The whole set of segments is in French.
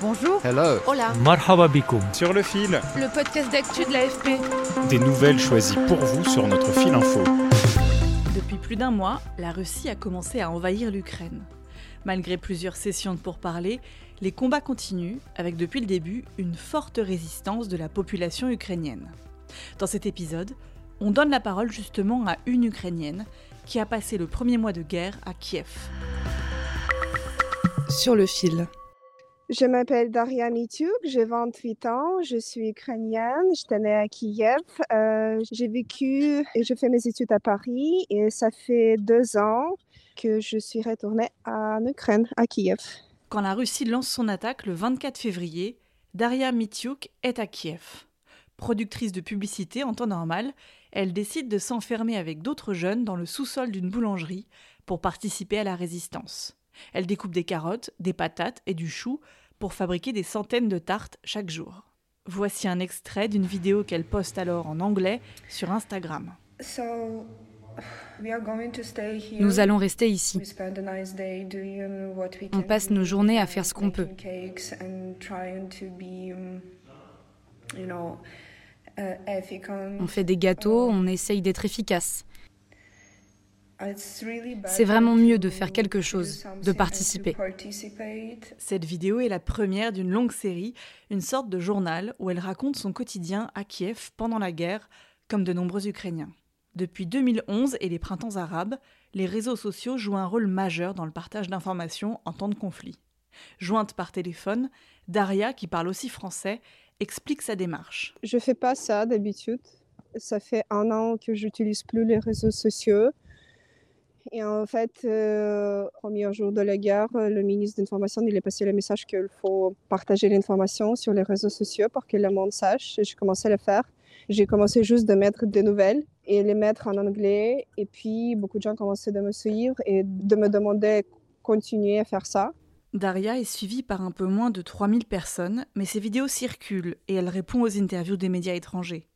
Bonjour. Hello. Hola. Marhaba bikoum. Sur le fil, Le podcast d'actu de l'AFP. des nouvelles choisies pour vous sur notre fil info. Depuis plus d'un mois, la Russie a commencé à envahir l'Ukraine. Malgré plusieurs sessions de pourparlers, les combats continuent, avec depuis le début une forte résistance de la population ukrainienne. Dans cet épisode, on donne la parole justement à une Ukrainienne qui a passé le premier mois de guerre à Kiev. Sur le fil. Je m'appelle Daria Mitiuk, j'ai 28 ans, je suis ukrainienne, j'étais née à Kiev. Euh, j'ai vécu et je fais mes études à Paris et ça fait deux ans que je suis retournée en Ukraine, à Kiev. Quand la Russie lance son attaque le 24 février, Daria Mitiuk est à Kiev. Productrice de publicité en temps normal, elle décide de s'enfermer avec d'autres jeunes dans le sous-sol d'une boulangerie pour participer à la résistance. Elle découpe des carottes, des patates et du chou pour fabriquer des centaines de tartes chaque jour. Voici un extrait d'une vidéo qu'elle poste alors en anglais sur Instagram. Nous allons rester ici. On passe nos journées à faire ce qu'on peut. On fait des gâteaux, on essaye d'être efficace. C'est vraiment mieux de faire quelque chose, de participer. Cette vidéo est la première d'une longue série, une sorte de journal où elle raconte son quotidien à Kiev pendant la guerre, comme de nombreux Ukrainiens. Depuis 2011 et les printemps arabes, les réseaux sociaux jouent un rôle majeur dans le partage d'informations en temps de conflit. Jointe par téléphone, Daria, qui parle aussi français, explique sa démarche. Je fais pas ça d'habitude. Ça fait un an que j'utilise plus les réseaux sociaux. Et en fait, euh, premier jour de la guerre, le ministre de l'Information, il a passé le message qu'il faut partager l'information sur les réseaux sociaux pour que le monde sache. Et j'ai commencé à le faire. J'ai commencé juste de mettre des nouvelles et les mettre en anglais. Et puis, beaucoup de gens commençaient de me suivre et de me demander de continuer à faire ça. Daria est suivie par un peu moins de 3000 personnes, mais ses vidéos circulent et elle répond aux interviews des médias étrangers.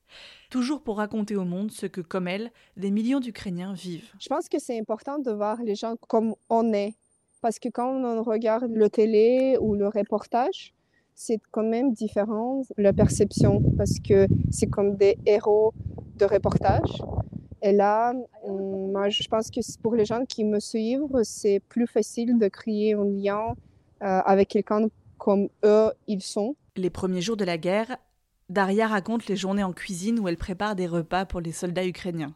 Toujours pour raconter au monde ce que, comme elle, des millions d'Ukrainiens vivent. Je pense que c'est important de voir les gens comme on est. Parce que quand on regarde le télé ou le reportage, c'est quand même différent la perception. Parce que c'est comme des héros de reportage. Et là, moi, je pense que pour les gens qui me suivent, c'est plus facile de créer un lien euh, avec quelqu'un comme eux, ils sont. Les premiers jours de la guerre, Daria raconte les journées en cuisine où elle prépare des repas pour les soldats ukrainiens.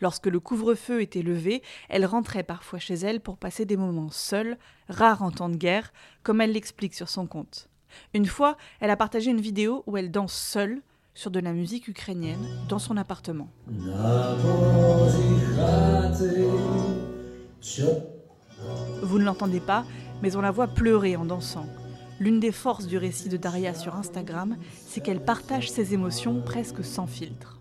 Lorsque le couvre-feu était levé, elle rentrait parfois chez elle pour passer des moments seuls, rares en temps de guerre, comme elle l'explique sur son compte. Une fois, elle a partagé une vidéo où elle danse seule sur de la musique ukrainienne dans son appartement. Vous ne l'entendez pas, mais on la voit pleurer en dansant. L'une des forces du récit de Daria sur Instagram, c'est qu'elle partage ses émotions presque sans filtre.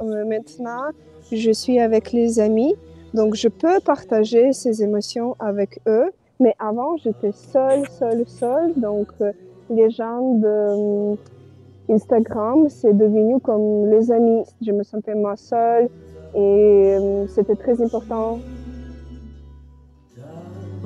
Euh, Maintenant, je suis avec les amis, donc je peux partager ces émotions avec eux. Mais avant, j'étais seule, seule, seule. Donc, euh, les gens de euh, Instagram, c'est devenu comme les amis. Je me sentais moi seule et euh, c'était très important.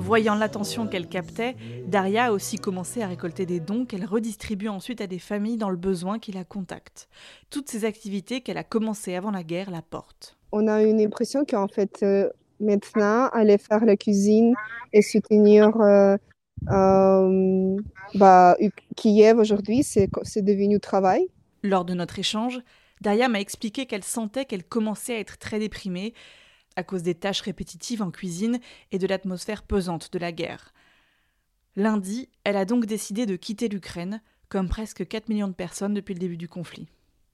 Voyant l'attention qu'elle captait, Daria a aussi commencé à récolter des dons qu'elle redistribue ensuite à des familles dans le besoin qui la contactent. Toutes ces activités qu'elle a commencées avant la guerre la portent. On a une impression qu'en fait, euh, maintenant, aller faire la cuisine et soutenir euh, euh, bah, Kiev aujourd'hui, c'est c'est devenu travail. Lors de notre échange, Daria m'a expliqué qu'elle sentait qu'elle commençait à être très déprimée à cause des tâches répétitives en cuisine et de l'atmosphère pesante de la guerre. Lundi, elle a donc décidé de quitter l'Ukraine, comme presque 4 millions de personnes depuis le début du conflit.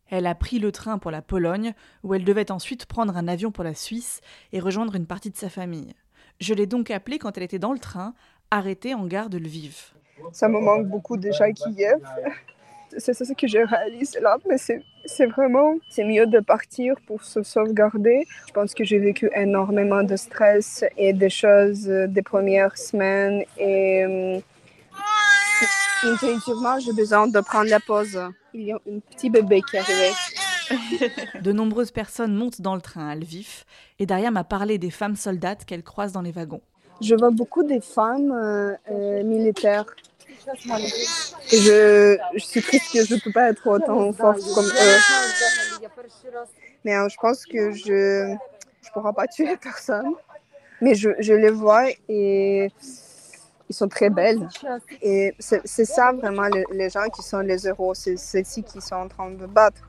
Elle a pris le train pour la Pologne, où elle devait ensuite prendre un avion pour la Suisse et rejoindre une partie de sa famille. Je l'ai donc appelée quand elle était dans le train, arrêtée en gare de Lviv. Ça me manque beaucoup déjà Kiev. C'est ça que je réalise là, mais c'est vraiment, c'est mieux de partir pour se sauvegarder. Je pense que j'ai vécu énormément de stress et des choses des premières semaines et hum, intuitivement, j'ai besoin de prendre la pause. Il y a un petit bébé qui est arrivé. de nombreuses personnes montent dans le train à Lviv et Daria m'a parlé des femmes soldates qu'elle croise dans les wagons. Je vois beaucoup de femmes euh, euh, militaires je, suis triste que je ne peux pas être autant forte comme eux. Mais euh, je pense que je ne pourrai pas tuer personne. Mais je, les vois et ils sont très belles. Et c'est ça vraiment les, gens qui sont les héros. C'est ceux-ci qui sont en train de battre.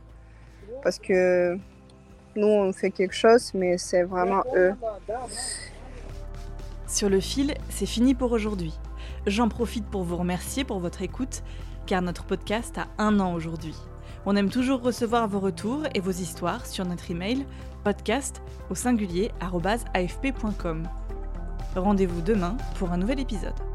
Parce que nous, on fait quelque chose, mais c'est vraiment eux. Sur le fil, c'est fini pour aujourd'hui. J'en profite pour vous remercier pour votre écoute, car notre podcast a un an aujourd'hui. On aime toujours recevoir vos retours et vos histoires sur notre email podcast au singulier afp.com. Rendez-vous demain pour un nouvel épisode.